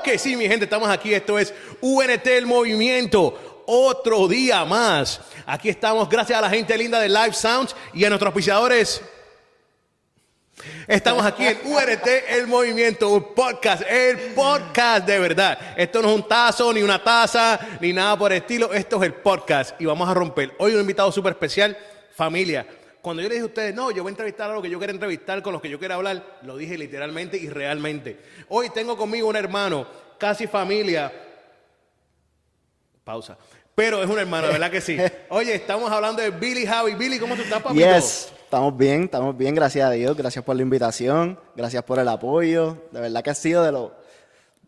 Que sí, mi gente, estamos aquí. Esto es UNT El Movimiento. Otro día más. Aquí estamos, gracias a la gente linda de Live Sounds y a nuestros auspiciadores. Estamos aquí en URT El Movimiento, un podcast, el podcast de verdad. Esto no es un tazo, ni una taza, ni nada por estilo. Esto es el podcast y vamos a romper. Hoy un invitado súper especial, familia. Cuando yo le dije a ustedes, no, yo voy a entrevistar a los que yo quiero entrevistar, con los que yo quiero hablar, lo dije literalmente y realmente. Hoy tengo conmigo un hermano, casi familia. Pausa. Pero es un hermano, ¿verdad que sí? Oye, estamos hablando de Billy Javi. Billy, ¿cómo tú estás, papito? Yes, estamos bien, estamos bien, gracias a Dios. Gracias por la invitación, gracias por el apoyo. De verdad que ha sido de los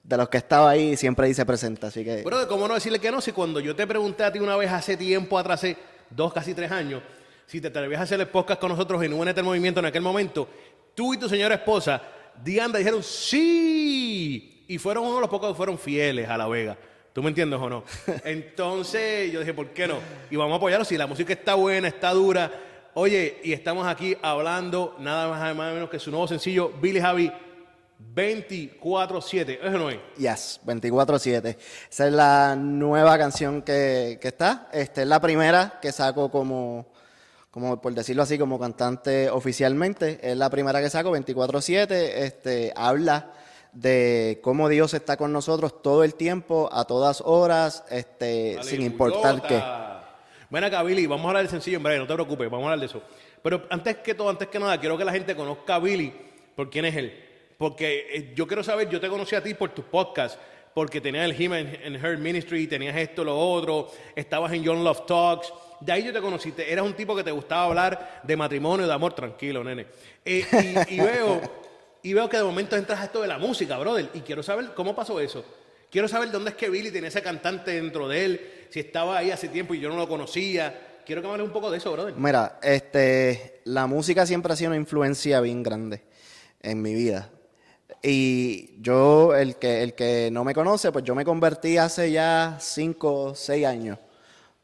de los que estaba ahí y siempre dice presente, así que... Pero, ¿cómo no decirle que no? Si cuando yo te pregunté a ti una vez hace tiempo atrás, hace dos, casi tres años, si te atrevías a hacer el podcast con nosotros en Únete el Movimiento en aquel momento, tú y tu señora esposa, Dianda, dijeron sí. Y fueron uno de los pocos que fueron fieles a La Vega. ¿Tú me entiendes o no? Entonces yo dije, ¿por qué no? Y vamos a apoyarlo. Si la música está buena, está dura. Oye, y estamos aquí hablando nada más nada menos que su nuevo sencillo, Billy Javi 24-7. ¿Eso no es? Yes, 24-7. Esa es la nueva canción que, que está. Esta es la primera que saco como, como, por decirlo así, como cantante oficialmente. Es la primera que saco, 24-7. Este, habla de cómo Dios está con nosotros todo el tiempo, a todas horas, este, sin importar qué. Bueno, acá, Billy, vamos a hablar del sencillo en breve, no te preocupes, vamos a hablar de eso. Pero antes que todo, antes que nada, quiero que la gente conozca a Billy por quién es él. Porque eh, yo quiero saber, yo te conocí a ti por tus podcasts, porque tenías el Him and Her Ministry, tenías esto, lo otro, estabas en John Love Talks. De ahí yo te conociste. Eras un tipo que te gustaba hablar de matrimonio, de amor, tranquilo, nene. Eh, y, veo y veo que de momento entras a esto de la música, brother. Y quiero saber cómo pasó eso. Quiero saber dónde es que Billy tenía ese cantante dentro de él, si estaba ahí hace tiempo y yo no lo conocía. Quiero que me hables un poco de eso, brother. Mira, este, la música siempre ha sido una influencia bien grande en mi vida. Y yo, el que, el que no me conoce, pues yo me convertí hace ya cinco, seis años,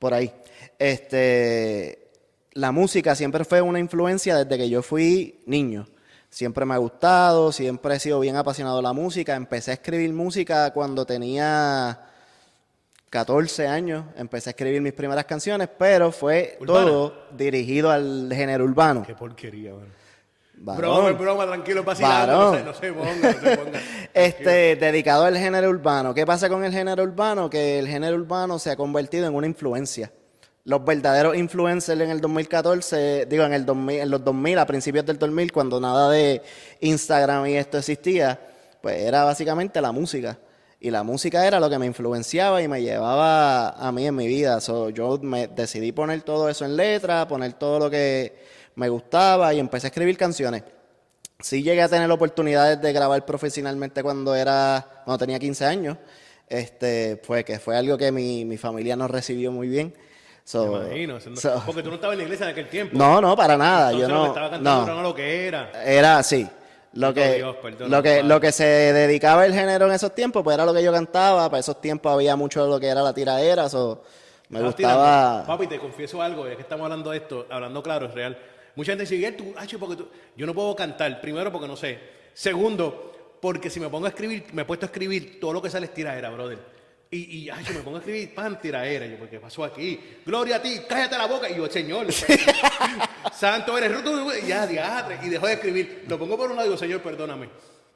por ahí. Este, la música siempre fue una influencia desde que yo fui niño siempre me ha gustado, siempre he sido bien apasionado de la música. Empecé a escribir música cuando tenía 14 años, empecé a escribir mis primeras canciones, pero fue todo dirigido al género urbano. Qué porquería, bueno. Broma, broma, tranquilo, vacilando, no, no se ponga, no se ponga. este, dedicado al género urbano. ¿Qué pasa con el género urbano? Que el género urbano se ha convertido en una influencia los verdaderos influencers en el 2014, digo, en, el 2000, en los 2000, a principios del 2000, cuando nada de Instagram y esto existía, pues era básicamente la música. Y la música era lo que me influenciaba y me llevaba a mí en mi vida. yo me decidí poner todo eso en letra, poner todo lo que me gustaba y empecé a escribir canciones. Sí llegué a tener oportunidades de grabar profesionalmente cuando era cuando tenía 15 años, este, pues que fue algo que mi, mi familia no recibió muy bien. So, imagino, porque tú no estabas en la iglesia en aquel tiempo. No, no, para nada. yo no. Estaba cantando no, lo que era. Era así. Lo que, lo, que, lo que se dedicaba el género en esos tiempos, pues era lo que yo cantaba. Para esos tiempos había mucho de lo que era la tiradera. So, me gustaba. Papi, te confieso algo, es que estamos hablando de esto, hablando claro, es real. Mucha gente dice, tú, porque tú... yo no puedo cantar. Primero, porque no sé. Segundo, porque si me pongo a escribir, me he puesto a escribir, todo lo que sale es tiradera, brother. Y, y ay, yo me pongo a escribir pan tiraera. Yo, ¿qué pasó aquí? Gloria a ti, cállate la boca. Y yo, Señor, santo eres. Ya, diadre. Y dejó de escribir. Lo pongo por un lado y digo, Señor, perdóname.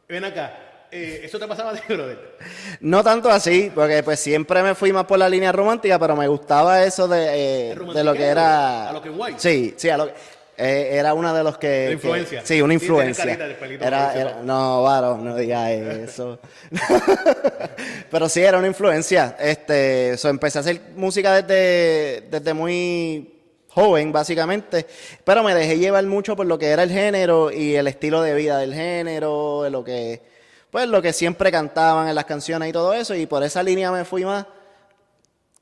Ven acá. Eh, ¿Eso te pasaba a ti, brother? No tanto así, porque pues siempre me fui más por la línea romántica, pero me gustaba eso de, eh, de lo que era... A lo que en white. Sí, sí, a lo que... Eh, era una de los que. influencia. sí, una influencia. era, no, varón, no digas eso. Pero sí, era una influencia. Este, empecé a hacer música desde, desde muy joven, básicamente. Pero me dejé llevar mucho por lo que era el género y el estilo de vida del género, lo que, pues, lo que siempre cantaban en las canciones y todo eso. Y por esa línea me fui más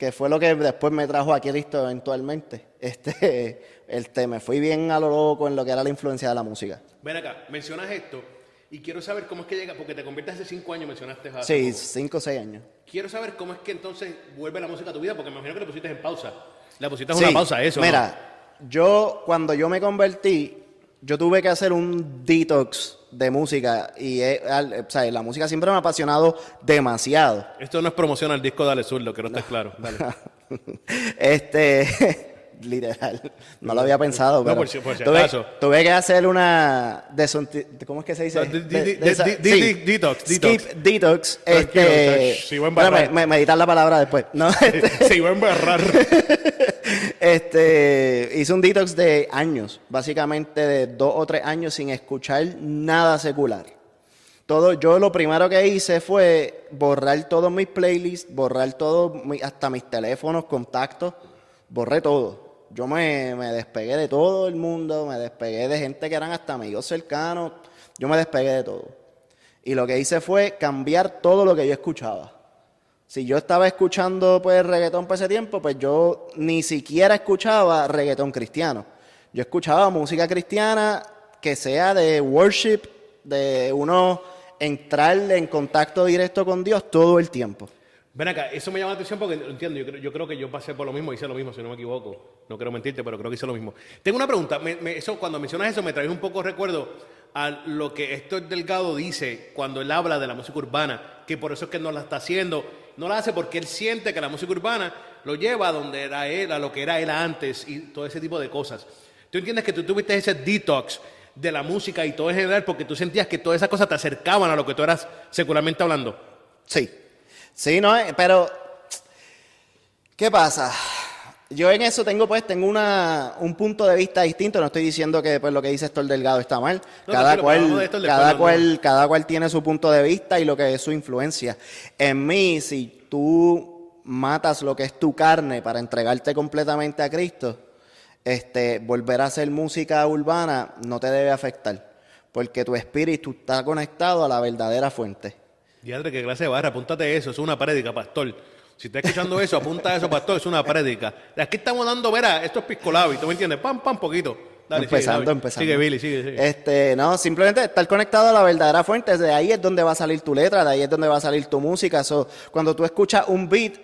que fue lo que después me trajo a Cristo eventualmente. Este, este, me fui bien a lo loco en lo que era la influencia de la música. Ven acá, mencionas esto y quiero saber cómo es que llega, porque te conviertes hace cinco años, mencionaste Sí, cinco o seis años. Quiero saber cómo es que entonces vuelve la música a tu vida, porque me imagino que la pusiste en pausa. La pusiste en una pausa, eso. Mira, yo cuando yo me convertí, yo tuve que hacer un detox de música y al- o sea, la música siempre me ha apasionado demasiado. Esto no es promoción al disco Dale Sur, lo que no está claro. Dale. Este, literal, no lo había pensado, No, pero por si- por si tuve, acaso. tuve que hacer una ¿cómo es que se dice? De- de esa- sí. detox, Skip detox. Tranquilo, Este, si voy a embarrar. me, me- meditar la palabra después. No, este, Se iba a embarrar. Este, hice un detox de años, básicamente de dos o tres años sin escuchar nada secular. Todo, yo lo primero que hice fue borrar todos mis playlists, borrar todo, hasta mis teléfonos, contactos, borré todo. Yo me, me despegué de todo el mundo, me despegué de gente que eran hasta amigos cercanos, yo me despegué de todo. Y lo que hice fue cambiar todo lo que yo escuchaba. Si yo estaba escuchando pues reggaetón por ese tiempo, pues yo ni siquiera escuchaba reggaetón cristiano. Yo escuchaba música cristiana que sea de worship, de uno entrar en contacto directo con Dios todo el tiempo. Ven acá, eso me llama la atención porque entiendo. Yo creo, yo creo que yo pasé por lo mismo, hice lo mismo, si no me equivoco. No quiero mentirte, pero creo que hice lo mismo. Tengo una pregunta. Me- eso, cuando mencionas eso, me trae un poco recuerdo a lo que Héctor Delgado dice cuando él habla de la música urbana, que por eso es que no la está haciendo. No la hace porque él siente que la música urbana lo lleva a donde era él, a lo que era él antes y todo ese tipo de cosas. ¿Tú entiendes que tú tuviste ese detox de la música y todo en general porque tú sentías que todas esas cosas te acercaban a lo que tú eras secularmente hablando? Sí. Sí, no, eh, pero ¿qué pasa? Yo en eso tengo pues tengo una, un punto de vista distinto, no estoy diciendo que pues lo que dice Héctor Delgado está mal. No, cada cual de cada no, cual cada cual tiene su punto de vista y lo que es su influencia. En mí si tú matas lo que es tu carne para entregarte completamente a Cristo, este volver a hacer música urbana no te debe afectar, porque tu espíritu está conectado a la verdadera fuente. Diadre, qué clase de barra, apúntate eso, es una prédica, pastor. Si estás escuchando eso, apunta eso, pastor, es una prédica. Aquí estamos dando, verá, esto es piscolabi, ¿tú me entiendes? Pam, pam, poquito. Dale, empezando, empezando. Sigue, Billy, sigue, sigue. Este, no, simplemente estar conectado a la verdadera fuente. De ahí es donde va a salir tu letra, de ahí es donde va a salir tu música. So, cuando tú escuchas un beat,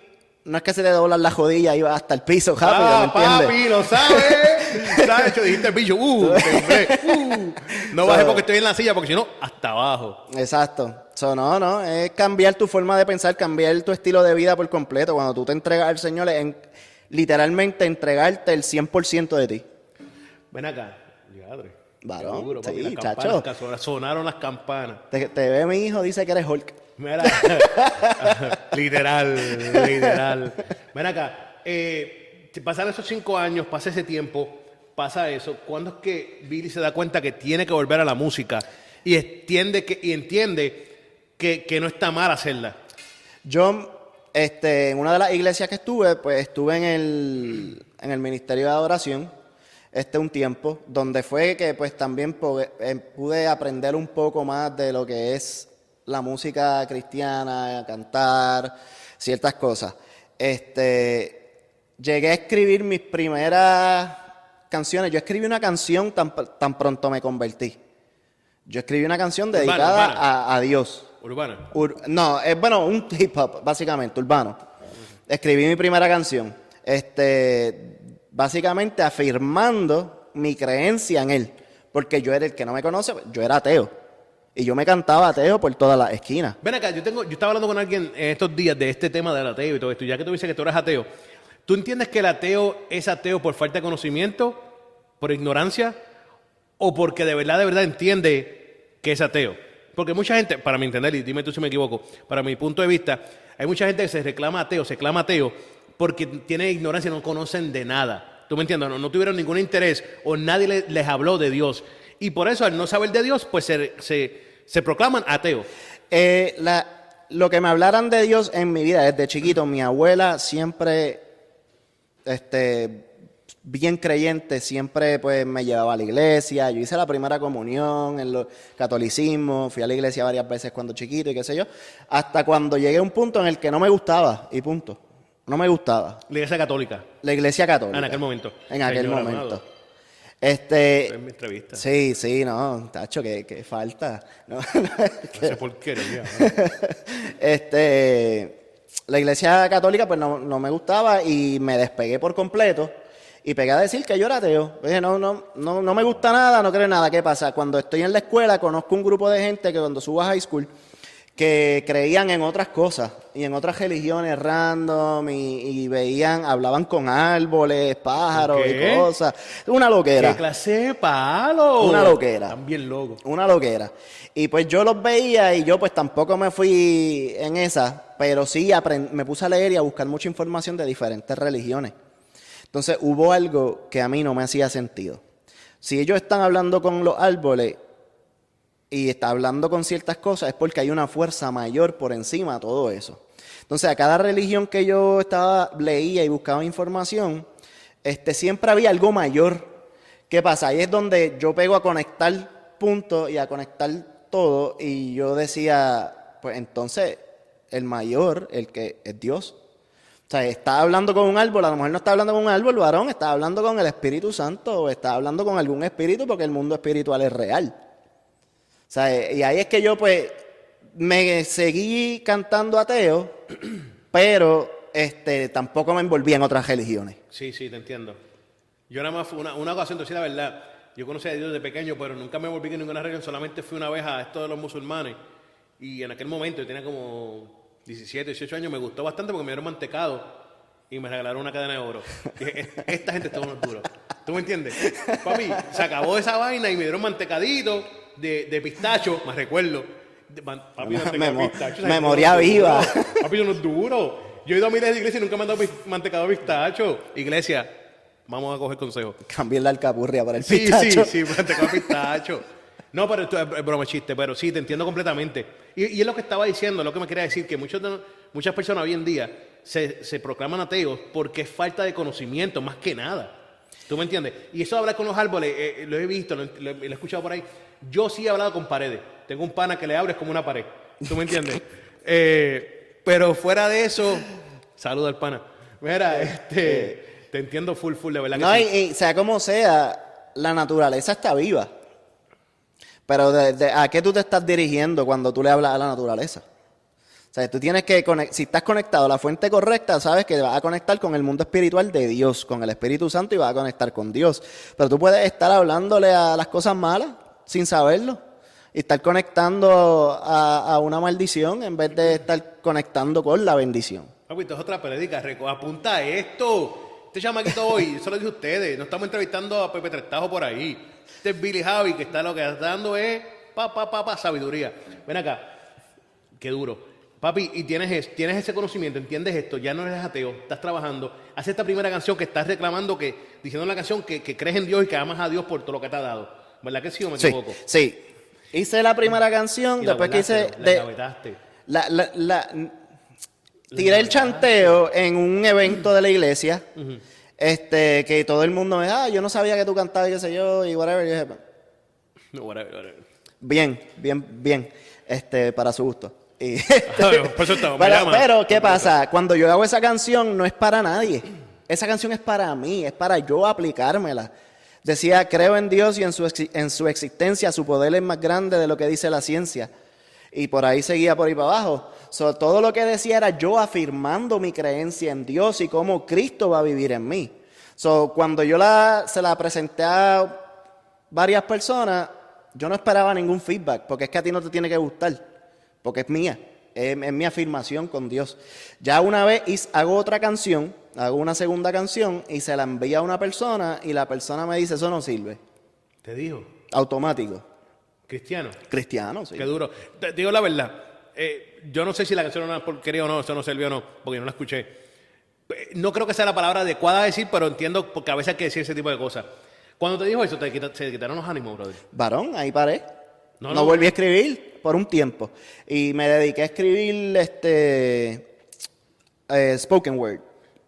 no es que se te doblan las rodillas y va hasta el piso rápido, ¿me ah, entiendes? papi, lo sabes. ¿Sabes? Yo dijiste el bicho, uh, temblé, uh. No So- bajes porque estoy en la silla, porque si no, hasta abajo. Exacto. So, no, no, es cambiar tu forma de pensar, cambiar tu estilo de vida por completo. Cuando tú te entregas al Señor, es en- literalmente entregarte el 100% de ti. Ven acá. Diadre. Varón, duro, sí, las chacho. sonaron las campanas. Te, te ve mi hijo, dice que eres Hulk. Mira, literal, literal. Ven acá, eh, pasan esos cinco años, pasa ese tiempo, pasa eso. ¿Cuándo es que Billy se da cuenta que tiene que volver a la música y entiende que, y entiende que, que no está mal hacerla? Yo, este, en una de las iglesias que estuve, pues estuve en el, en el Ministerio de Adoración, este un tiempo, donde fue que pues también eh, pude aprender un poco más de lo que es la música cristiana, cantar, ciertas cosas. Este, llegué a escribir mis primeras canciones. Yo escribí una canción tan, tan pronto me convertí. Yo escribí una canción dedicada a Dios. Urbana. Ur- no, es bueno, un hip hop, básicamente, urbano. Escribí mi primera canción. Este, básicamente afirmando mi creencia en él. Porque yo era el que no me conoce, yo era ateo. Y yo me cantaba ateo por todas las esquinas. Ven acá, yo tengo, yo estaba hablando con alguien en estos días de este tema del ateo y todo esto, ya que tú dices que tú eres ateo, ¿tú entiendes que el ateo es ateo por falta de conocimiento, por ignorancia, o porque de verdad, de verdad entiende que es ateo? Porque mucha gente, para mi entender, y dime tú si me equivoco, para mi punto de vista, hay mucha gente que se reclama ateo, se clama ateo, porque tiene ignorancia no conocen de nada. ¿Tú me entiendes? No, tuvieron ningún interés o nadie le- les habló de Dios. Y por eso, al no saber de Dios, pues se, proclaman ateos. Eh, lo que me hablaran de Dios en mi vida desde chiquito, mi abuela siempre, este, bien creyente, siempre pues me llevaba a la iglesia. Yo hice la primera comunión en el catolicismo, fui a la iglesia varias veces cuando chiquito y qué sé yo, hasta cuando llegué a un punto en el que no me gustaba y punto. No me gustaba. La iglesia católica. La iglesia católica. Ah, en aquel momento. En aquel Señor momento. amado. Este, Es mi entrevista. sí, sí, no, tacho, que, que falta. No, porquería. este, la iglesia católica pues no, no me gustaba y me despegué por completo Y pegué a decir que yo era ateo. Dije, no, no, no, no me gusta nada, no creo nada. ¿Qué pasa? Cuando estoy en la escuela, conozco un grupo de gente que cuando subo a high school, que creían en otras cosas y en otras religiones random y, y veían, hablaban con árboles, pájaros ¿Qué? y cosas. Una loquera. ¿Qué clase de palo? Una loquera. Están bien locos. Una loquera. Y pues yo los veía y yo pues tampoco me fui en esa, pero sí me puse a leer y a buscar mucha información de diferentes religiones. Entonces hubo algo que a mí no me hacía sentido. Si ellos están hablando con los árboles y está hablando con ciertas cosas es porque hay una fuerza mayor por encima de todo eso. Entonces a cada religión que yo estaba leía y buscaba información, este siempre había algo mayor. ¿Qué pasa? Ahí es donde yo pego a conectar puntos y a conectar todo y yo decía, pues entonces el mayor, el que es Dios. O sea, está hablando con un árbol, a lo mejor no está hablando con un árbol, varón, está hablando con el Espíritu Santo o está hablando con algún espíritu porque el mundo espiritual es real. O sea, y ahí es que yo pues me seguí cantando ateo, pero este tampoco me envolví en otras religiones. Sí, sí, te entiendo. Yo nada más una, una ocasión, te la verdad, yo conocí a Dios de pequeño, pero nunca me volví en ninguna religión, solamente fui una vez a esto de los musulmanes. Y en aquel momento, yo tenía como 17, 18 años, me gustó bastante porque me dieron mantecado y me regalaron una cadena de oro. Y dije, "Es- esta gente está unos duros. ¿Tú me entiendes? Papi, se acabó esa vaina y me dieron mantecadito de, de pistacho, me recuerdo. Papi, Memo- pistacho, memoria viva. duros. Papi, son unos duros. Yo he ido a miles de iglesias y nunca me han dado mantecado de pistacho. Iglesia, vamos a coger consejo. Cambié la alcapurria para el Sí, pistacho. sí, sí, mantecado de pistacho. No, pero esto es broma chiste, pero sí, te entiendo completamente. Y, y es lo que estaba diciendo, lo que me quería decir, que muchos de- muchas personas hoy en día se, se proclaman ateos porque es falta de conocimiento, más que nada. ¿Tú me entiendes? Y eso de hablar con los árboles, eh, eh, lo he visto, lo, lo- lo he escuchado por ahí. Yo sí he hablado con paredes. Tengo un pana que le abres como una pared. ¿Tú me entiendes? Eh, pero fuera de eso, saluda al pana. Mira, este, te entiendo full, full, de verdad que No, sí. y sea como sea, la naturaleza está viva. Pero ¿a qué tú te estás dirigiendo cuando tú le hablas a la naturaleza? O sea, tú tienes que, si estás conectado a la fuente correcta, sabes que vas a conectar con el mundo espiritual de Dios, con el Espíritu Santo y vas a conectar con Dios. Pero tú puedes estar hablándole a las cosas malas sin saberlo y estar conectando a, una maldición en vez de estar conectando con la bendición. Papi, esto es otra predica, apunta esto. Este chamaquito hoy, eso lo dije a ustedes, no estamos entrevistando a Pepe Trestajo por ahí. Este es Billy Javi, que está lo que está dando es pa, pa, pa, pa, sabiduría. Ven acá, qué duro. Papi, y tienes, es- tienes ese conocimiento, entiendes esto, ya no eres ateo, estás trabajando, haces esta primera canción que estás reclamando, que diciendo en la canción que, que crees en Dios y que amas a Dios por todo lo que te ha dado. ¿Verdad que sí o me Sí, equivoco? sí. Hice la primera canción, Y después que hice... de-. La, la, la- tiré el chanteo en un evento de la iglesia. Este, que todo el mundo me, ah, yo no sabía que tú cantabas y qué sé yo, y whatever. Y yo dije, No, whatever, whatever. bien, bien, bien. Este, para su gusto. Y- Por eso estamos, me pero, pero, ¿qué pasa? Cuando yo hago esa canción, no es para nadie. Esa canción es para mí, es para yo aplicármela. Decía, creo en Dios y en su, en su existencia, su poder es más grande de lo que dice la ciencia. Y por ahí seguía por ahí para abajo. So, todo lo que decía era yo afirmando mi creencia en Dios y cómo Cristo va a vivir en mí. So, cuando yo la, se la presenté a varias personas, yo no esperaba ningún feedback, porque es que a ti no te tiene que gustar, porque es mía, es, es mi afirmación con Dios. Ya una vez hago otra canción, hago una segunda canción y se la envía a una persona y la persona me dice, eso no sirve. Te dijo, Automático. Cristiano. Cristiano, sí. Qué duro. Te digo la verdad. eh, yo no sé si la canción era una porquería o no, eso no sirvió o no, porque no la escuché. Eh, No creo que sea la palabra adecuada a decir, pero entiendo porque a veces hay que decir ese tipo de cosas. Cuando te dijo eso, te quita- se te quitaron los ánimos, brother. Varón, ahí paré. No, No, no. volví a escribir por un tiempo. Y me dediqué a escribir este eh, spoken word.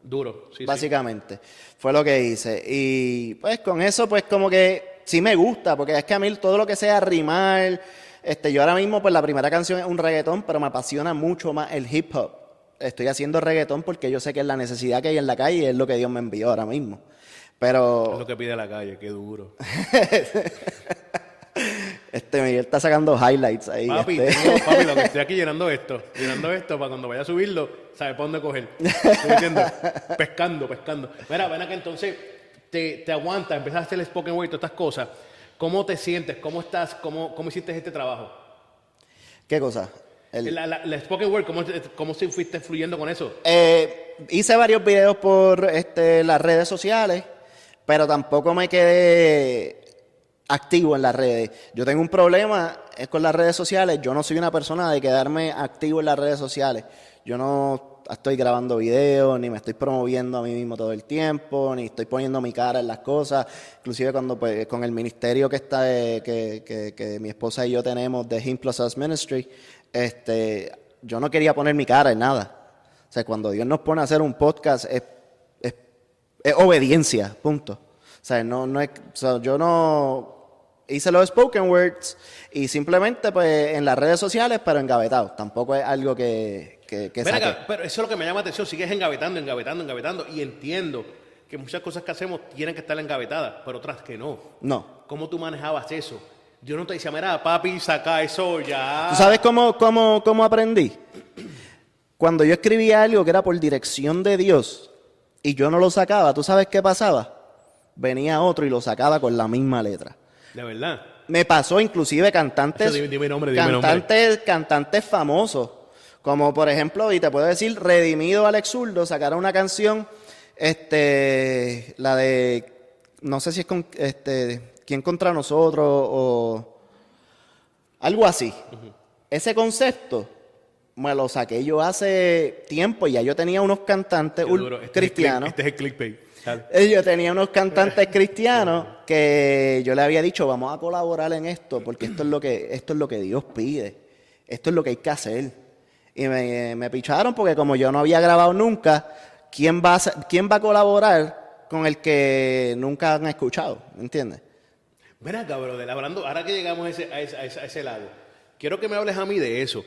Duro, sí, sí. básicamente. Fue lo que hice. Y pues con eso, pues como que sí me gusta, porque es que a mí todo lo que sea rimar, este, yo ahora mismo, pues la primera canción es un reggaetón, pero me apasiona mucho más el hip hop. Estoy haciendo reggaetón porque yo sé que es la necesidad que hay en la calle y es lo que Dios me envió ahora mismo. Es Pero lo que pide la calle, qué duro. este Miguel está sacando highlights ahí. Papi, este. tengo- papi, lo que estoy aquí llenando esto, llenando esto para cuando vaya a subirlo, sabe para dónde coger. ¿Tú entiendes? pescando, pescando. Mira, ven acá entonces, te, te aguantas, a hacer el spoken word y todas estas cosas, ¿cómo te sientes? ¿Cómo estás? ¿Cómo, cómo hiciste este trabajo? ¿Qué cosa? El- La, la- la spoken word, ¿cómo, ¿cómo se fuiste fluyendo con eso? Eh, hice varios videos por este, las redes sociales, pero tampoco me quedé activo en las redes. Yo tengo un problema es con las redes sociales. Yo no soy una persona de quedarme activo en las redes sociales. Yo no estoy grabando videos, ni me estoy promoviendo a mí mismo todo el tiempo, ni estoy poniendo mi cara en las cosas. Inclusive cuando pues, con el ministerio que está eh, que, mi esposa y yo tenemos de Him Plus Us Ministry, este, yo no quería poner mi cara en nada. O sea, cuando Dios nos pone a hacer un podcast es, obediencia, punto. O sea, no, no es, yo no hice los spoken words y simplemente pues en las redes sociales, pero engavetado. Tampoco es algo que, que, que Ven saque. acá, pero eso es lo que me llama la atención. Sigues engavetando, engavetando, engavetando. Y entiendo que muchas cosas que hacemos tienen que estar engavetadas, pero otras que no. No. ¿Cómo tú manejabas eso? Yo no te decía, mira, papi, saca eso ya. ¿Tú sabes cómo, cómo, cómo aprendí? Cuando yo escribía algo que era por dirección de Dios y yo no lo sacaba, ¿tú sabes qué pasaba? Venía otro y lo sacaba con la misma letra. De verdad. Me pasó inclusive cantantes, dime- dime nombre, dime cantantes, cantantes famosos, como por ejemplo, y te puedo decir, Redimido Alex Zurdo sacaron una canción, este, la de, no sé si es con, este, quién contra nosotros o algo así. Ese concepto me lo saqué yo hace tiempo y ya yo tenía unos cantantes. Este es el cristianos. Este es el clickbait. Dale. Eh, Yo tenía unos cantantes cristianos que yo le había dicho, vamos a colaborar en esto, porque esto es lo que, esto es lo que Dios pide. Esto es lo que hay que hacer. Y me, me picharon porque como yo no había grabado nunca, ¿quién va a, quién va a colaborar con el que nunca han escuchado? ¿Me entiendes? Ven acá, brother, hablando, ahora que llegamos a ese, a ese- a ese lado, quiero que me hables a mí de eso.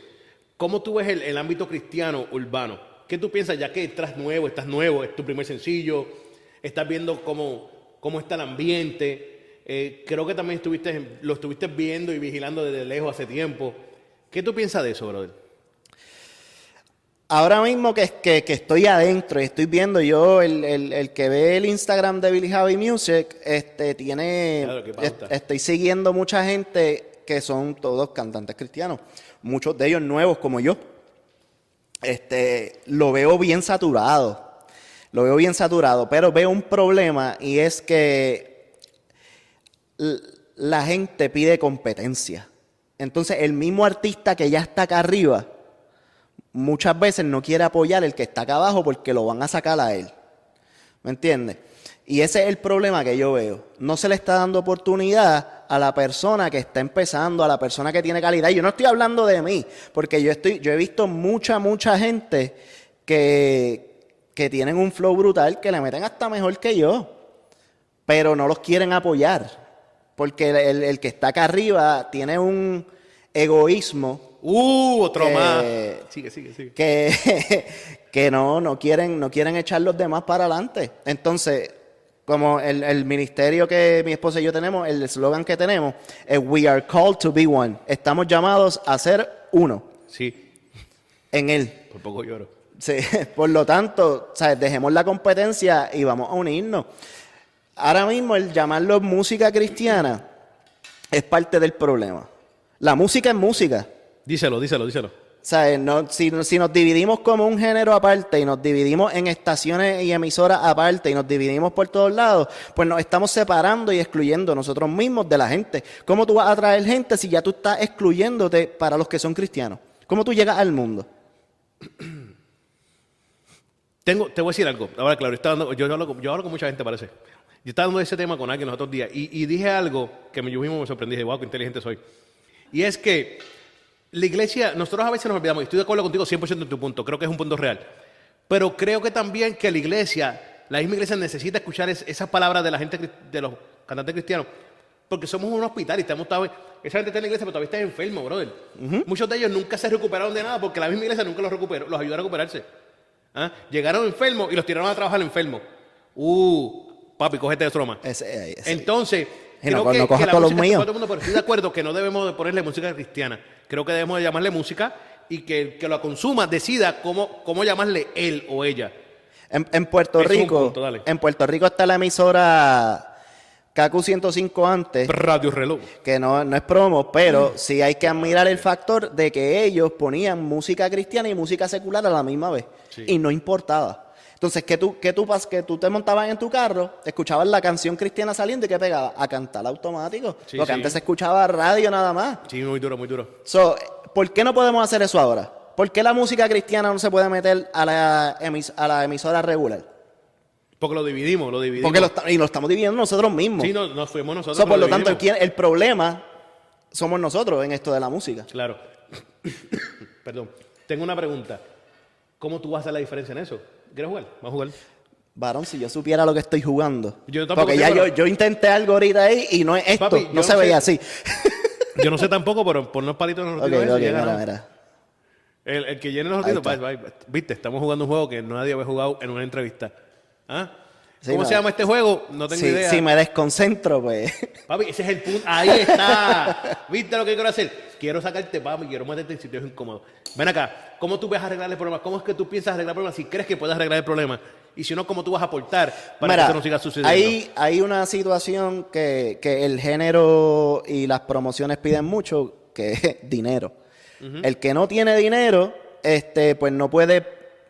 ¿Cómo tú ves el, el ámbito cristiano urbano? ¿Qué tú piensas ya que estás nuevo, estás nuevo, es tu primer sencillo, estás viendo cómo, cómo está el ambiente? Eh, creo que también estuviste, lo estuviste viendo y vigilando desde lejos hace tiempo. ¿Qué tú piensas de eso, brother? Ahora mismo que, que, que estoy adentro y estoy viendo yo, el, el- el que ve el Instagram de Billy Javi Music, este, tiene, Claro, est- estoy siguiendo mucha gente que son todos cantantes cristianos, muchos de ellos nuevos como yo. Este, lo veo bien saturado, lo veo bien saturado, pero veo un problema y es que la gente pide competencia. Entonces, el mismo artista que ya está acá arriba, muchas veces no quiere apoyar el que está acá abajo porque lo van a sacar a él. ¿Me entiendes? Y ese es el problema que yo veo. No se le está dando oportunidad a la persona que está empezando, a la persona que tiene calidad. Y yo no estoy hablando de mí, porque yo estoy, yo he visto mucha, mucha gente que, que tienen un flow brutal, que le meten hasta mejor que yo, pero no los quieren apoyar. Porque el, el- el que está acá arriba tiene un egoísmo ¡Uh! Otro más. Sigue, sigue, sigue. que, que no, no quieren, no quieren echar los demás para adelante. Entonces, como el, el ministerio que mi esposa y yo tenemos, el eslogan que tenemos es We are called to be one. Estamos llamados a ser uno Sí, en él. por poco lloro. Sí, por lo tanto, ¿sabes? dejemos la competencia y vamos a unirnos. Ahora mismo el llamarlo música cristiana es parte del problema. La música es música. Díselo, díselo, díselo. ¿Sabes? No, si, si nos dividimos como un género aparte y nos dividimos en estaciones y emisoras aparte y nos dividimos por todos lados, pues nos estamos separando y excluyendo nosotros mismos de la gente. ¿Cómo tú vas a atraer gente si ya tú estás excluyéndote para los que son cristianos? ¿Cómo tú llegas al mundo? Tengo, te voy a decir algo. Ahora, claro, dando- yo, hablo, con- yo hablo con mucha gente, parece. Yo estaba hablando de ese tema con alguien los otros días y, y dije algo que me- yo mismo me sorprendí. Dije, wow, qué inteligente soy. Y es que la iglesia, nosotros a veces nos olvidamos, y estoy de acuerdo contigo 100% en tu punto, creo que es un punto real. Pero creo que también que la iglesia, la misma iglesia necesita escuchar es- esas palabras de la gente, de los cantantes cristianos, porque somos un hospital y estamos todavía, esa gente está en la iglesia, pero todavía está enfermo, brother. Muchos de ellos nunca se recuperaron de nada porque la misma iglesia nunca los recuperó, los ayudó a recuperarse. ¿Ah? Llegaron enfermos y los tiraron a trabajar enfermos. Uh, papi, cógete de broma. Ese- ese- Entonces, Y no- creo que, no que la todos los míos. para todo el mundo, pero estoy de acuerdo que no debemos de ponerle música cristiana. Creo que debemos de llamarle música y que el que lo consuma decida cómo, cómo llamarle él o ella. En, en Puerto Rico, punto, en Puerto Rico está la emisora KQ 105 antes, Radio Reloj. que no, no es promo, pero sí hay que admirar el factor de que ellos ponían música cristiana y música secular a la misma vez. Sí. Y no importaba. Entonces, que tú, que tú, que tú te montabas en tu carro, escuchabas la canción cristiana saliendo y ¿qué pegaba? A cantar automático. Sí, Porque sí. antes se escuchaba radio nada más. Sí, muy duro, muy duro. So, ¿Por qué no podemos hacer eso ahora? ¿Por qué la música cristiana no se puede meter a la, emis- a la emisora regular? Porque lo dividimos, lo dividimos. Porque lo, y lo estamos dividiendo nosotros mismos. Sí, no, nos fuimos nosotros. So, por lo lo tanto, dividimos. ¿quién- el problema somos nosotros en esto de la música. Claro. Perdón. Tengo una pregunta. ¿Cómo tú vas a hacer la diferencia en eso? ¿Quieres jugar? Vamos a jugar. Varón, si yo supiera lo que estoy jugando. Yo tampoco Porque ya yo, yo intenté algo ahorita ahí y no es esto. Papi, yo no no se sé- veía así. Yo no sé tampoco, pero por unos palitos en los ok, tiros ok, ese, ya mira, mira. El, el que llene los ojitos, viste, estamos jugando un juego que nadie había jugado en una entrevista. ¿Ah? Sí, ¿Cómo no. se llama este juego? No tengo Si, idea. si me desconcentro, pues. Papi, ese es el punto. Ahí está. ¿Viste lo que quiero hacer? Quiero sacarte, papi, quiero meterte en sitios incómodos. Ven acá. ¿Cómo tú vas a arreglar el problema? ¿Cómo es que tú piensas arreglar el problema si crees que puedes arreglar el problema? Y si no, ¿cómo tú vas a aportar para Mira, que eso no siga sucediendo? Hay, hay una situación que, que el género y las promociones piden mucho, que es dinero. El que no tiene dinero, este, pues no puede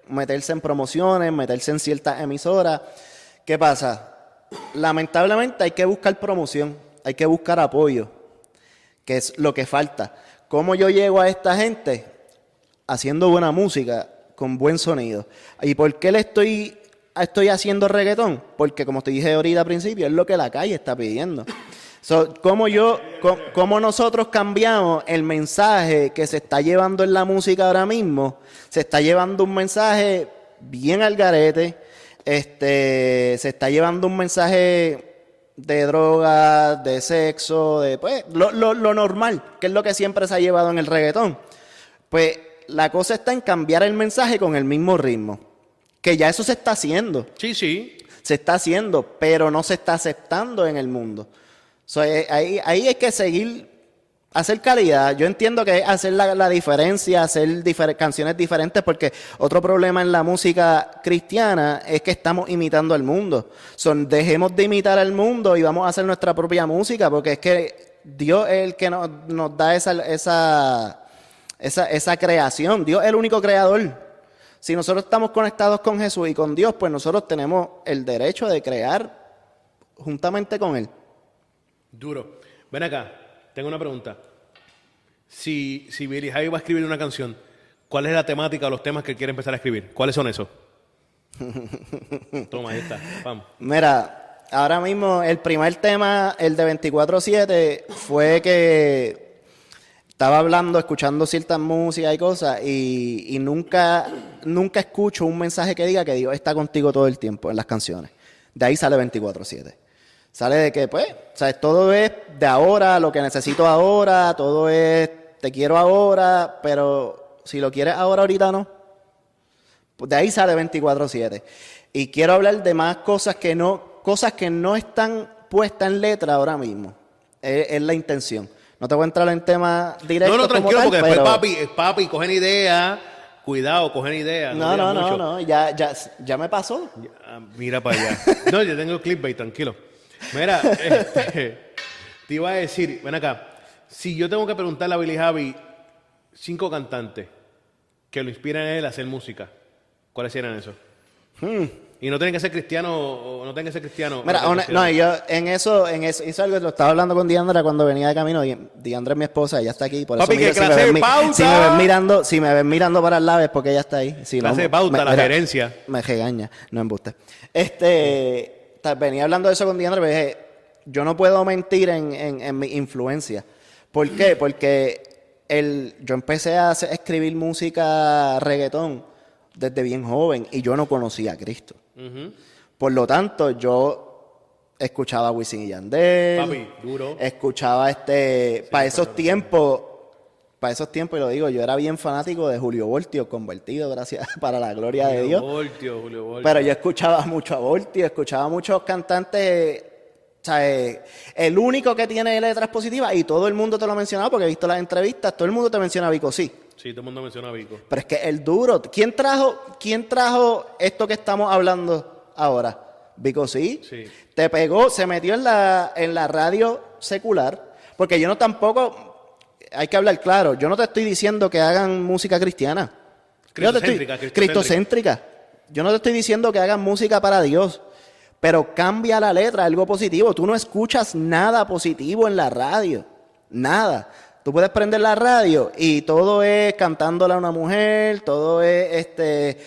meterse en promociones, meterse en ciertas emisoras. ¿Qué pasa? Lamentablemente hay que buscar promoción, hay que buscar apoyo, que es lo que falta. ¿Cómo yo llego a esta gente? haciendo buena música, con buen sonido. ¿Y por qué le estoy, estoy haciendo reggaetón? Porque como te dije ahorita al principio, es lo que la calle está pidiendo. So, ¿cómo, yo, co- cómo nosotros cambiamos el mensaje que se está llevando en la música ahora mismo? Se está llevando un mensaje bien al garete, este, se está llevando un mensaje de drogas, de sexo, de pues, lo, lo- lo normal, que es lo que siempre se ha llevado en el reggaetón. Pues la cosa está en cambiar el mensaje con el mismo ritmo. Que ya eso se está haciendo. Sí, sí. Se está haciendo, pero no se está aceptando en el mundo. So, eh, ahí, ahí hay que seguir, hacer calidad. Yo entiendo que es hacer la, la diferencia, hacer canciones diferentes, porque otro problema en la música cristiana es que estamos imitando al mundo. Son, dejemos de imitar al mundo y vamos a hacer nuestra propia música, porque es que Dios es el que nos, nos da esa, esa, esa, esa creación. Dios es el único creador. Si nosotros estamos conectados con Jesús y con Dios, pues nosotros tenemos el derecho de crear juntamente con Él. Duro. Ven acá, tengo una pregunta. Si, si Billy va a escribir una canción, ¿cuál es la temática o los temas que quiere empezar a escribir? ¿Cuáles son esos? Toma, ahí está. Pam. Mira, ahora mismo el primer tema, el de 24-7, fue que estaba hablando, escuchando ciertas músicas y cosas, y, y nunca, nunca escucho un mensaje que diga que Dios está contigo todo el tiempo en las canciones. De ahí sale 24-7. Sale de que, pues, o sea, todo es de ahora, lo que necesito ahora, todo es te quiero ahora, pero si lo quieres ahora, ahorita no. Pues de ahí sale 24-7. Y quiero hablar de más cosas que no, cosas que no están puestas en letra ahora mismo. Es, es la intención. No te voy a entrar en temas directos. No, no, tranquilo, tal, porque después pero- papi, eh, papi, cogen idea. Cuidado, cogen idea. No, no, no, no, ya, ya, ya me pasó. Ah, mira para allá. No, yo tengo clickbait, tranquilo. Mira, este, te iba a decir, ven acá. Si yo tengo que preguntarle a Billy Javi cinco cantantes que lo inspiran a él a hacer música, ¿cuáles serían esos? Y no tienen que ser cristianos o no tienen que ser cristianos. Hmm. Mira, no, no, yo en eso, en eso, eso algo lo estaba hablando con Diandra cuando venía de camino. Di- Diandra es mi esposa, ella está aquí. Por Papi, eso que mira, si, me clase de pauta. si me ven mirando, si me ven mirando para el lado es porque ella está ahí. Si Clase de pauta, la gerencia. Me regaña, no embuste. Este, venía hablando de eso con Diandra, pero dije, yo no puedo mentir en, en, en mi influencia. ¿Por qué? Porque el, yo empecé a hacer- escribir música reggaetón desde bien joven y yo no conocía a Cristo. Por lo tanto, yo escuchaba a Wisin y Yandel. Papi, duro. Escuchaba este. para esos tiempos. Para esos tiempos, y lo digo, yo era bien fanático de Julio Voltio, convertido, gracias, para la gloria de Julio Dios. Voltio, Julio Voltio. Pero yo escuchaba mucho a Voltio, escuchaba muchos cantantes. O sea, el único que tiene letras positivas, y todo el mundo te lo ha mencionado porque he visto las entrevistas, todo el mundo te menciona a Vico, sí. Sí, todo el mundo menciona a Vico. Pero es que el duro, ¿quién trajo, quién trajo esto que estamos hablando ahora? Vico sí. Sí. Te pegó, se metió en la, en la radio secular, porque yo no tampoco, hay que hablar claro, yo no te estoy diciendo que hagan música cristiana. Yo te estoy- Cristocéntrica, cristocéntrica. cristocéntrica. Yo no te estoy diciendo que hagan música para Dios, pero cambia la letra, algo positivo. Tú no escuchas nada positivo en la radio, nada. Tú puedes prender la radio y todo es cantándole a una mujer, todo es este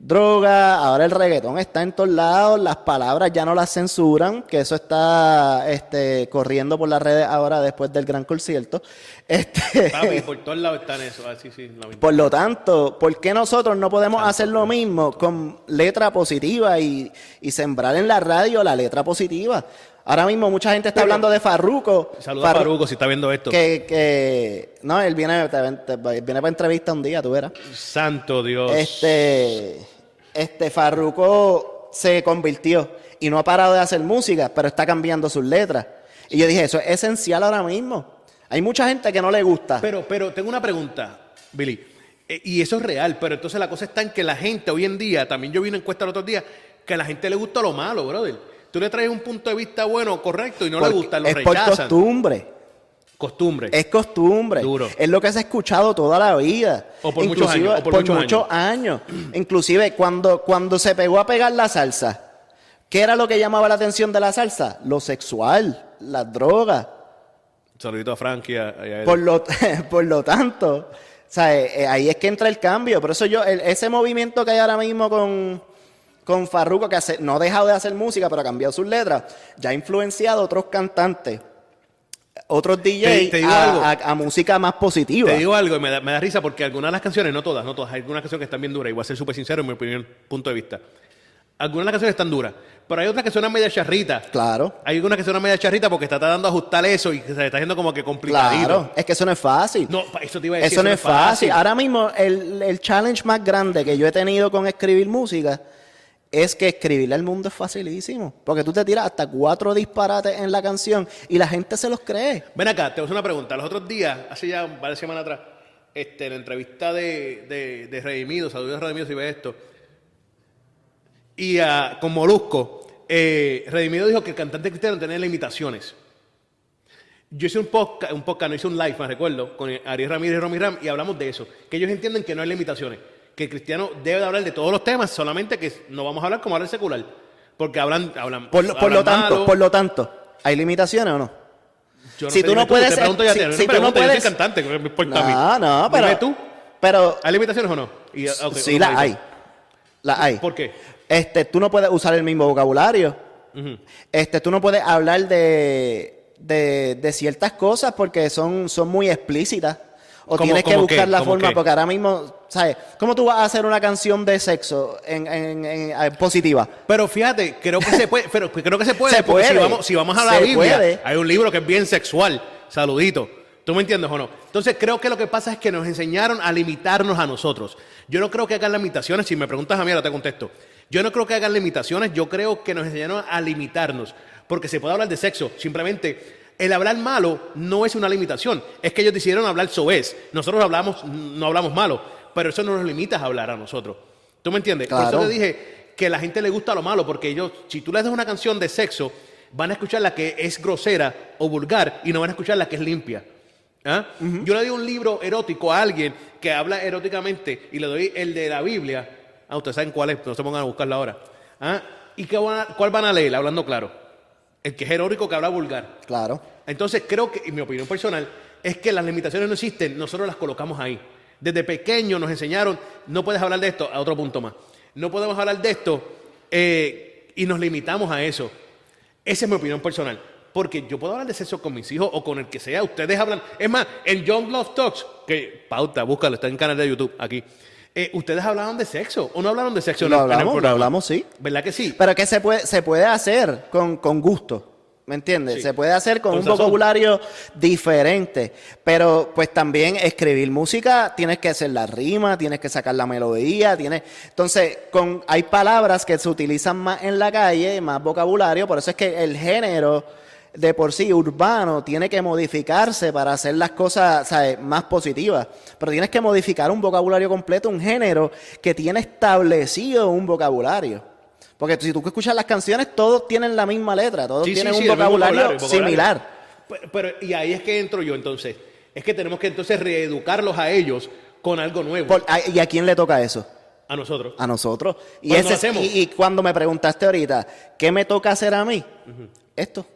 droga, ahora el reggaetón está en todos lados, las palabras ya no las censuran, que eso está este, corriendo por las redes ahora después del gran concierto. Este, Papi, por todos lados están eso. Ah, sí, la por lo tanto, ¿por qué nosotros no podemos hacer lo mismo con letra positiva y, y sembrar en la radio la letra positiva? Ahora mismo mucha gente está hablando de Farruko. Saluda a Farru- Faruco si está viendo esto. Que, que, no, él viene, te- te- viene para entrevista un día, tú verás. Santo Dios. Este, este Farruko se convirtió y no ha parado de hacer música, pero está cambiando sus letras. Y yo dije, eso es esencial ahora mismo. Hay mucha gente que no le gusta. Pero, pero tengo una pregunta, Billy. Eh, y eso es real, pero entonces la cosa está en que la gente hoy en día, también yo vi una encuesta el otro día, que a la gente le gusta lo malo, brother. Tú le traes un punto de vista bueno, correcto, y no le Porque gusta, lo es por costumbre. Costumbre. Es costumbre. Duro. Es lo que se ha escuchado toda la vida. O por muchos Inclusive años, o por muchos años. Inclusive cuando, cuando se pegó a pegar la salsa, ¿qué era lo que llamaba la atención de la salsa? Lo sexual, las drogas. Saludito a Frankie. a- a él. Por lo, por lo tanto, o sea, eh, eh, ahí es que entra el cambio. Por eso yo, el- ese movimiento que hay ahora mismo con, con Farruko, que hace- no ha dejado de hacer música, pero ha cambiado sus letras, ya ha influenciado a otros cantantes, otros DJs te a, algo. a- a música más positiva. Te digo algo y me da, me da risa porque algunas de las canciones, no todas, no todas, hay algunas canciones que están bien duras y voy a ser súper sincero en mi opinión, punto de vista. Algunas de las canciones están duras, pero hay otras que suenan media charrita. Claro, Hay algunas que suenan media charrita porque está tratando de ajustar eso y se está haciendo como que complicadito. claro. Es que eso no es fácil. No, eso te iba a decir. eso no es fácil. Ahora mismo, el, el challenge más grande que yo he tenido con escribir música es que escribirle al mundo es facilísimo. Porque tú te tiras hasta cuatro disparates en la canción y la gente se los cree. Ven acá, te voy a hacer una pregunta. Los otros días, hace ya varias semanas atrás, este, la entrevista de, de, de Redimido, saludos a Redimido si ve esto, y ah, con Molusco, eh, Redimido dijo que el cantante cristiano tenía limitaciones. Yo hice un podcast, un podcast, no hice un live, me recuerdo, con Ariel Ramírez y Romy Ram, y hablamos de eso, que ellos entienden que no hay limitaciones, que el cristiano debe de hablar de todos los temas, solamente que no vamos a hablar como habla el secular, porque hablan, hablan Por, lo- por lo hablan tanto, malo. por lo tanto, ¿hay limitaciones o no? Yo si tú no puedes- te pregunto ya, si- no si tú no preguntes, yo puedes- soy cantante, que me importa a mí. No, no, pero. Dime tú, Pero ¿hay limitaciones o no? Y, sí las hay. Las hay. ¿Por qué? Este, tú no puedes usar el mismo vocabulario. Este, tú no puedes hablar de, de, de ciertas cosas porque son, son muy explícitas. O ¿Cómo- tienes que buscar qué? la ¿Cómo forma, qué? porque ahora mismo, ¿sabes? ¿Cómo tú vas a hacer una canción de sexo en, en- en- eh, positiva? Pero fíjate, creo que se puede, pero creo que se puede, Se porque si puede. vamos, si vamos a la Se Biblia, puede. hay un libro que es bien sexual, saludito. ¿Tú me entiendes o no? Entonces creo que lo que pasa es que nos enseñaron a limitarnos a nosotros. Yo no creo que hagan limitaciones, si me preguntas a mí ahora te contesto. Yo no creo que hagan limitaciones, yo creo que nos enseñaron a limitarnos, porque se puede hablar de sexo, simplemente el hablar malo no es una limitación, es que ellos decidieron hablar soez. Nosotros hablamos, no hablamos malo, pero eso no nos limita a hablar a nosotros. ¿Tú me entiendes? Por Claro. eso te dije que a la gente le gusta lo malo, porque ellos, si tú les das una canción de sexo, van a escuchar la que es grosera o vulgar y no van a escuchar la que es limpia. ¿Ah? Yo le doy un libro erótico a alguien que habla eróticamente y le doy el de la Biblia. Ah, ustedes saben cuál es, no se pongan a buscarla ahora. ¿Ah? ¿Y qué van a- cuál van a leer? Hablando claro. El que es erótico que habla vulgar. Claro. Entonces creo que, y mi opinión personal, es que las limitaciones no existen, nosotros las colocamos ahí. Desde pequeño nos enseñaron, no puedes hablar de esto, a otro punto más. No podemos hablar de esto eh, y nos limitamos a eso. Esa es mi opinión personal. Porque yo puedo hablar de sexo con mis hijos o con el que sea. Ustedes hablan. Es más, en Young Love Talks, que pauta, búscalo, está en el canal de YouTube, aquí. Eh, ustedes hablaron de sexo o no hablaron de sexo Lo el- en el hablamos, lo hablamos, sí. ¿Verdad que sí? Pero que se puede, se puede hacer con, con gusto. ¿Me entiendes? Sí. Se puede hacer con, Con un sazón. vocabulario diferente. Pero pues también escribir música, tienes que hacer la rima, tienes que sacar la melodía, tienes. Entonces, con, hay palabras que se utilizan más en la calle, más vocabulario, por eso es que el género de por sí urbano tiene que modificarse para hacer las cosas ¿sabes? más positivas. Pero tienes que modificar un vocabulario completo, un género que tiene establecido un vocabulario. Porque si tú escuchas las canciones, todos tienen la misma letra, todos Sí, tienen sí, un vocabulario, similar. Pero, pero- y ahí es que entro yo entonces. Es que tenemos que entonces reeducarlos a ellos con algo nuevo. Por- ¿Y a quién le toca eso? a nosotros. A nosotros. Y, Pues no y, y cuando me preguntaste ahorita, ¿qué me toca hacer a mí? Esto.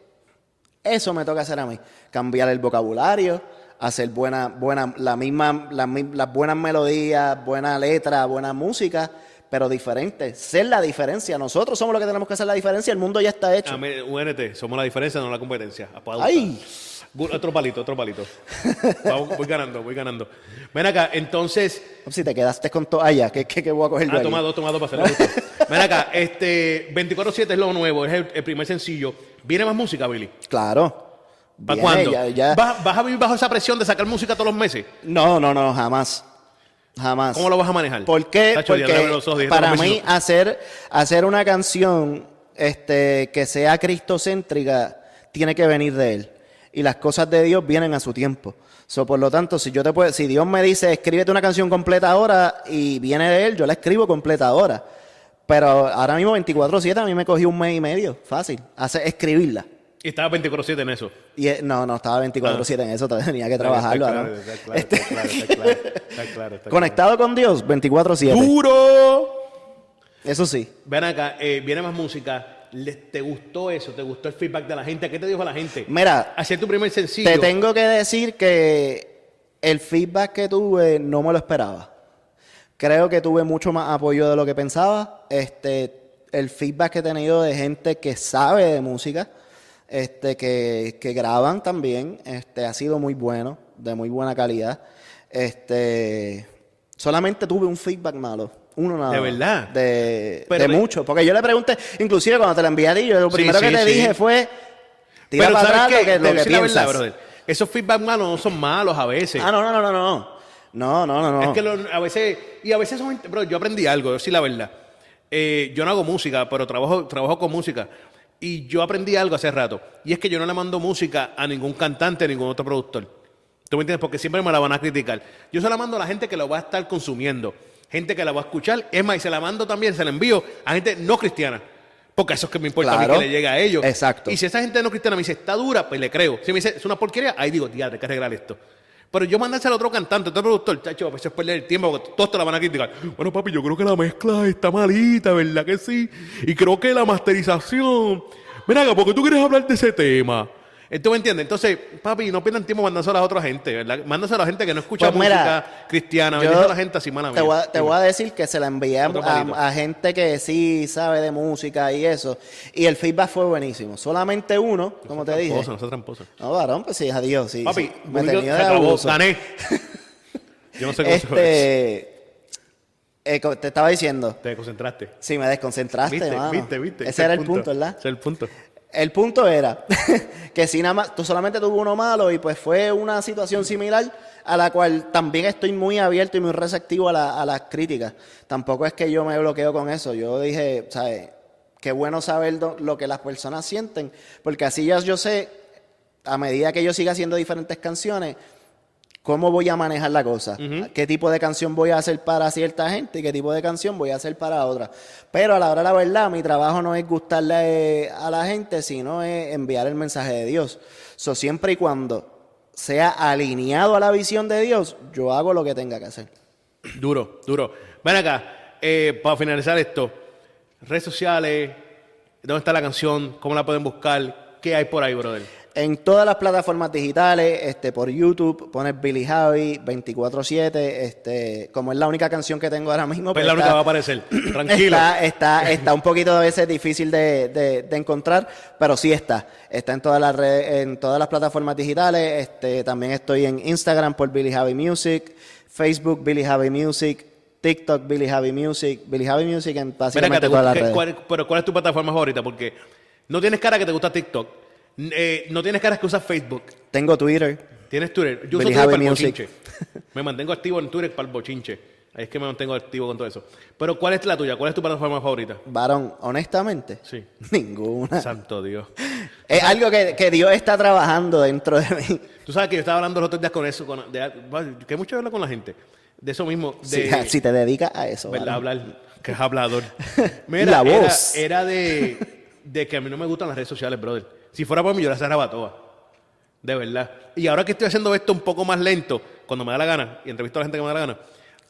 Eso me toca hacer a mí. Cambiar el vocabulario, hacer buena, buena, la misma, la mi- las buenas melodías, buena letra, buena música, pero diferente. Ser la diferencia. Nosotros somos los que tenemos que hacer la diferencia. El mundo ya está hecho. UNT, somos la diferencia, no la competencia. ¡Ay! Otro palito, otro palito. Vamos, voy ganando, voy ganando. Ven acá, entonces. Si te quedaste con toalla, ¿qué, qué, qué voy a coger Ah, aquí? toma dos, toma dos para gusto. Ven acá, este 24-7 es lo nuevo, es el, el primer sencillo. ¿Viene más música, Billy? Claro. ¿Para cuándo? ya- ya- ¿Vas, vas a vivir bajo esa presión de sacar música todos los meses? No, no, no, jamás. Jamás. ¿Cómo lo vas a manejar? ¿Por qué? Tacho, ya Porque los ojos, para mí hacer, hacer una canción este, que sea cristocéntrica tiene que venir de él. Y las cosas de Dios vienen a su tiempo. So, por lo tanto, si yo te puedo, si Dios me dice escríbete una canción completa ahora y viene de él, yo la escribo completa ahora. Pero ahora mismo 24/7 a mí me cogió un mes y medio, fácil, hacer, escribirla. Y estaba 24-7 en eso. Y eh, no, no, estaba 24/7 en eso, tenía que trabajarlo. Está claro, está claro, está claro, está claro, está claro, está conectado con Dios 24/7. claro. ¡Duro! Eso sí. Ven acá, eh, viene más música. ¿Les- ¿Te gustó eso? ¿Te gustó el feedback de la gente? ¿Qué te dijo la gente? Mira, Hacer tu primer sencillo. Te tengo que decir que el feedback que tuve no me lo esperaba. Creo que tuve mucho más apoyo de lo que pensaba. Este, el feedback que he tenido de gente que sabe de música, este, que, que graban también, este, ha sido muy bueno, de muy buena calidad. Este, solamente tuve un feedback malo. Uno nada ¿De verdad? De, de mucho. Porque yo le pregunté, inclusive cuando te la envié a ti, yo lo Sí, primero que te sí. dije fue, tira Pero para ¿sabes atrás qué? lo que, lo que verdad, piensas. brother. Esos feedback malos no son malos a veces. Ah, no, no, no, no, no. No, no, no, no. Es que lo- a veces, y a veces son, bro, yo aprendí algo, sí la verdad. Eh, yo no hago música, pero trabajo, trabajo con música. Y yo aprendí algo hace rato. Y es que yo no le mando música a ningún cantante, a ningún otro productor. ¿Tú me entiendes? Porque siempre me la van a criticar. Yo se la mando a la gente que lo va a estar consumiendo. Gente que la va a escuchar. Es más, y se la mando también, se la envío a gente no cristiana. Porque eso es que me importa a Claro. mí que le llegue a ellos. Exacto. Y si esa gente no cristiana me dice, está dura, pues le creo. Si me dice, es una porquería, ahí digo, tía, hay que arreglar esto. Pero yo mandárselo a otro cantante, otro productor, chacho, pues eso es perder el tiempo, porque todos te la van a criticar. Bueno, papi, yo creo que la mezcla está malita, ¿verdad que sí? Y creo que la masterización. Mira, ¿por qué tú quieres hablar de ese tema? ¿Tú me entiendes? Entonces, papi, no pierdan tiempo mandándolo a la otra gente, ¿verdad? Mándaselo a la gente que no escucha Pues mira, música cristiana, a la gente así, mala te voy, a, te voy a decir que se la envié a, gente que sí sabe de música y eso. Y el feedback fue buenísimo. Solamente uno, como te dije. Tramposo, no seas tramposo. No, varón, pues sí, adiós. Sí, Papi, sí. me tenía de acabó, abuso. gané. Yo no sé cómo. Este. eh, te estaba diciendo. Te concentraste. Sí, me desconcentraste, ¿Viste? mano. ¿Viste? ¿Viste? Ese era el punto, ¿verdad? Ese es el punto. El punto era que si nada más, tú solamente tuvo uno malo y pues fue una situación similar a la cual también estoy muy abierto y muy receptivo a, la- las críticas. Tampoco es que yo me bloqueo con eso. Yo dije, ¿sabes? Qué bueno saber lo que las personas sienten, porque así ya yo sé, a medida que yo siga haciendo diferentes canciones, cómo voy a manejar la cosa, qué tipo de canción voy a hacer para cierta gente y qué tipo de canción voy a hacer para otra. Pero a la hora de la verdad, mi trabajo no es gustarle a la gente, sino es enviar el mensaje de Dios. So, siempre y cuando sea alineado a la visión de Dios, yo hago lo que tenga que hacer. Duro, duro. Ven acá, eh, para finalizar esto, redes sociales, ¿dónde está la canción? ¿Cómo la pueden buscar? ¿Qué hay por ahí, brother? En todas las plataformas digitales, este, por YouTube, pones Billy Javi 24-7, este, como es la única canción que tengo ahora mismo. Pues la única está- que va a aparecer. Tranquilo. Está, está, está un poquito a veces difícil de, de- de encontrar, pero sí está. Está en todas las redes, en todas las plataformas digitales. Este, también estoy en Instagram por Billy Javi Music, Facebook Billy Javi Music, TikTok Billy Javi Music, Billy Javi Music en básicamente ¿te todas las redes. cuál- pero ¿cuál es tu plataforma favorita? Porque no tienes cara que te gusta TikTok. Eh, no tienes cara que usas Facebook. Tengo Twitter. Tienes Twitter. Yo uso Twitter para el bochinche. Me mantengo activo en Twitter para el bochinche. Es que me mantengo activo con todo eso. Pero ¿cuál es la tuya? ¿Cuál es tu plataforma favorita? Varón, honestamente, Sí. ninguna. Santo Dios. Es algo que, que Dios está trabajando dentro de mí. Tú sabes que yo estaba hablando los otros días con eso, con, de, que mucho hablar con la gente. De eso mismo. De, Si, si te dedicas a eso. ¿verdad? ¿vale? Hablar, que es hablador. La voz. Era, era de, de que a mí no me gustan las redes sociales, brother. Si fuera por mí, yo las cerraba todas. De verdad. Y ahora que estoy haciendo esto un poco más lento, cuando me da la gana, y entrevisto a la gente que me da la gana,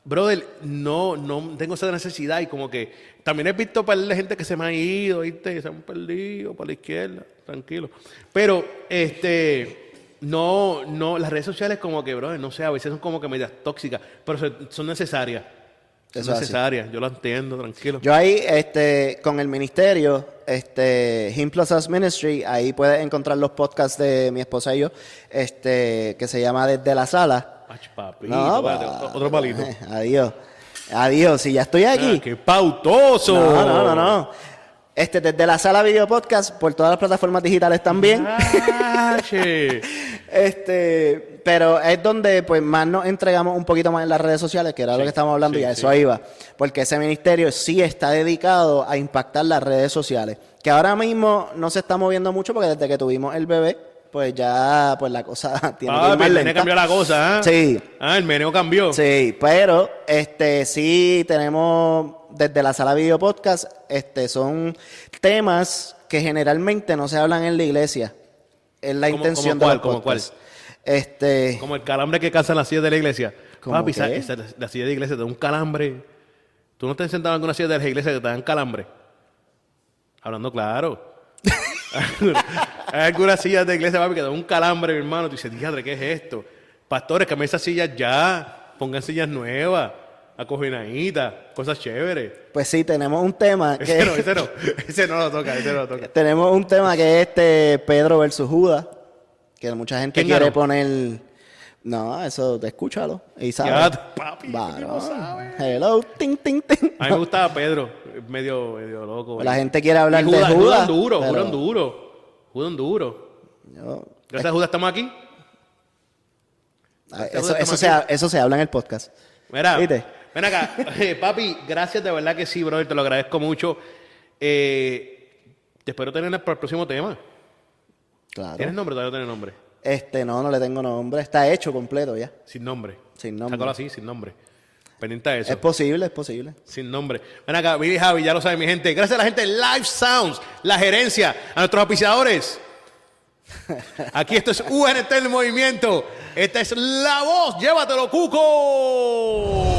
brother, no, no tengo esa necesidad. Y como que también he visto par de gente que se me ha ido, ¿viste? Se han perdido por la izquierda, tranquilo. Pero, este, no, no, las redes sociales como que, brother, no sé, a veces son como que medias tóxicas, pero son necesarias. Eso es así. necesarias, yo lo entiendo, tranquilo. Yo ahí, este, con el ministerio, este, Him Plus Us Ministry, ahí puedes encontrar los podcasts de mi esposa y yo, este, que se llama Desde la Sala. Ach, papi, No, espérate, pa- otro palito. Adiós. Adiós, si ya estoy aquí. Ah, ¡Qué pautoso! No, no, no, no. Este, desde la sala video podcast, por todas las plataformas digitales también. Ah. Este, pero es donde pues más nos entregamos un poquito más en las redes sociales, que era lo que estábamos hablando, sí, y a sí. eso iba. Porque ese ministerio sí está dedicado a impactar las redes sociales. Que ahora mismo no se está moviendo mucho porque desde que tuvimos el bebé, pues ya pues la cosa tiene que ir Papi, más el lenta. cambió la cosa, ¿ah? Sí. Ah, el meneo cambió. Sí, pero este sí tenemos desde la sala video podcast, este son temas que generalmente no se hablan en la iglesia. Es la ¿Cómo- intención de los cuál, cómo cuál? Este, Como el calambre que causa la silla de la iglesia. ¿Cómo Papi, esa- esa- la silla de iglesia te da un calambre. ¿Tú no has sentado en alguna silla de la iglesia que te dan calambre? Hablando claro. Hay algunas sillas de iglesia, papi, que dan un calambre, mi hermano. Tú dices, diadre, ¿qué es esto? Pastores, cambien esas sillas ya. Pongan sillas nuevas, acoginaditas, cosas chéveres. pues sí, tenemos un tema que Ese no, ese no. Ese no lo toca, ese no lo toca. tenemos un tema que es este Pedro versus Judas, que mucha gente ¿Quién quiere ganó? poner no, eso escúchalo y Ya, sabes. papi, Varón. ¿qué no sabe? Hello, ting ting ting. A mí me gustaba Pedro, medio, medio loco. La gente quiere hablar Y de Judas, Judas duro, pero- Judas duro. Judas duro. Yo- Gracias a Judas estamos aquí. Ah, Eso, Judas se, ha- eso se habla en el podcast. Mira, ¿Viste? ven acá. Eh, papi, gracias de verdad que sí, brother. Te lo agradezco mucho. Eh, te espero tener para el próximo tema. Claro. ¿Tienes nombre? Todavía no tienes nombre. Este, no, no le tengo nombre. Está hecho completo ya. Sin nombre. Sin nombre. Sácalo así, sin nombre. Pendiente de eso. Es posible, es posible. Sin nombre. Ven acá, Billy Javi, ya lo sabe mi gente. Gracias a la gente de Live Sounds, la gerencia, a nuestros auspiciadores. Aquí esto es UNT el movimiento. Esta es la voz. Llévatelo, Cuco.